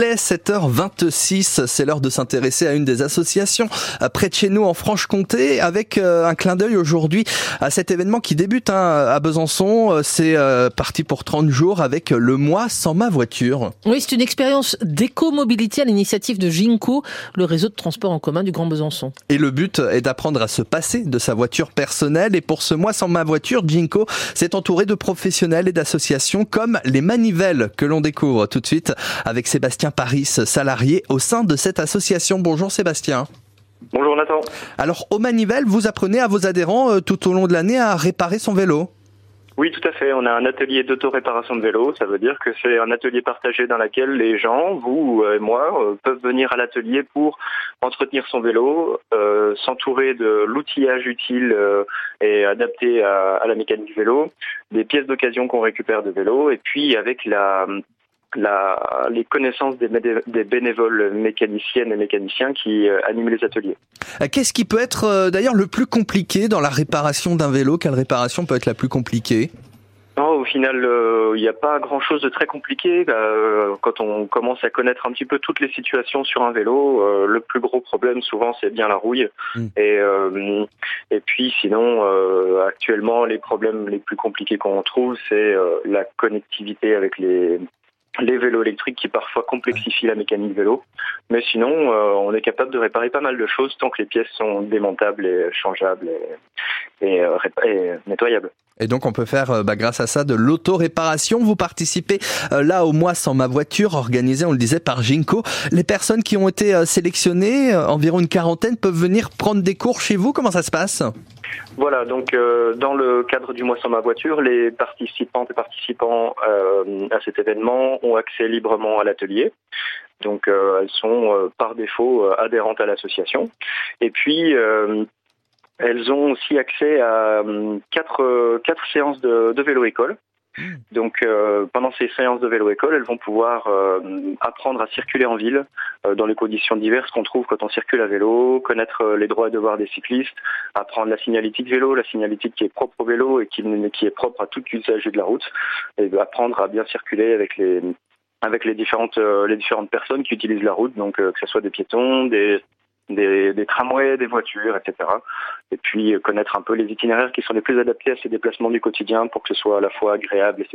7h26, c'est l'heure de s'intéresser à une des associations euh, près de chez nous en Franche-Comté avec euh, un clin d'œil aujourd'hui à cet événement qui débute hein, à Besançon. Euh, c'est parti pour 30 jours avec le mois sans ma voiture. Oui, c'est une expérience d'éco-mobilité à l'initiative de Ginko, le réseau de transport en commun du Grand Besançon. Et le but est d'apprendre à se passer de sa voiture personnelle. Et pour ce mois sans ma voiture, Ginko s'est entouré de professionnels et d'associations comme les Manivelles que l'on découvre tout de suite avec Sébastien Paris, salarié au sein de cette association. Bonjour Sébastien. Bonjour Nathan. Alors au Manivelle, vous apprenez à vos adhérents euh, tout au long de l'année à réparer son vélo? Oui, tout à fait. On a un atelier d'auto-réparation de vélo. Ça veut dire que c'est un atelier partagé dans lequel les gens, vous et moi, euh, peuvent venir à l'atelier pour entretenir son vélo, euh, s'entourer de l'outillage utile et adapté à, la mécanique du vélo, des pièces d'occasion qu'on récupère de vélo, et puis avec la la, les connaissances des, des, bénévoles mécaniciennes et mécaniciens qui euh, animent les ateliers. Euh, qu'est-ce qui peut être euh, d'ailleurs le plus compliqué dans la réparation d'un vélo? Quelle réparation peut être la plus compliquée? Non, au final, il n'y a pas grand-chose de très compliqué. quand on commence à connaître un petit peu toutes les situations sur un vélo, le plus gros problème souvent c'est bien la rouille. Hmm. Et, et puis sinon, actuellement, les problèmes les plus compliqués qu'on trouve, c'est la connectivité avec les les vélos électriques qui parfois complexifient la mécanique vélo. Mais sinon, euh, on est capable de réparer pas mal de choses tant que les pièces sont démontables et changeables et, euh, nettoyables. Et donc on peut faire, euh, bah, grâce à ça, de l'auto-réparation. Vous participez là au mois sans ma voiture, organisé, on le disait, par Ginko. Les personnes qui ont été sélectionnées, environ une quarantaine, peuvent venir prendre des cours chez vous. Comment ça se passe? Voilà, donc euh, dans le cadre du mois sans ma voiture, les participantes et participants euh, à cet événement ont accès librement à l'atelier. Donc euh, elles sont par défaut adhérentes à l'association. Et puis elles ont aussi accès à quatre, quatre séances de, de vélo-école donc euh, pendant ces séances de vélo-école, elles vont pouvoir euh, apprendre à circuler en ville euh, dans les conditions diverses qu'on trouve quand on circule à vélo, connaître les droits et devoirs des cyclistes, apprendre la signalétique vélo, la signalétique qui est propre au vélo et qui, qui est propre à tout usager de la route, et apprendre à bien circuler avec les avec les différentes les différentes personnes qui utilisent la route, donc que ce soit des piétons, des des, tramways, des voitures, etc. Et puis euh, connaître un peu les itinéraires qui sont les plus adaptés à ces déplacements du quotidien pour que ce soit à la fois agréable et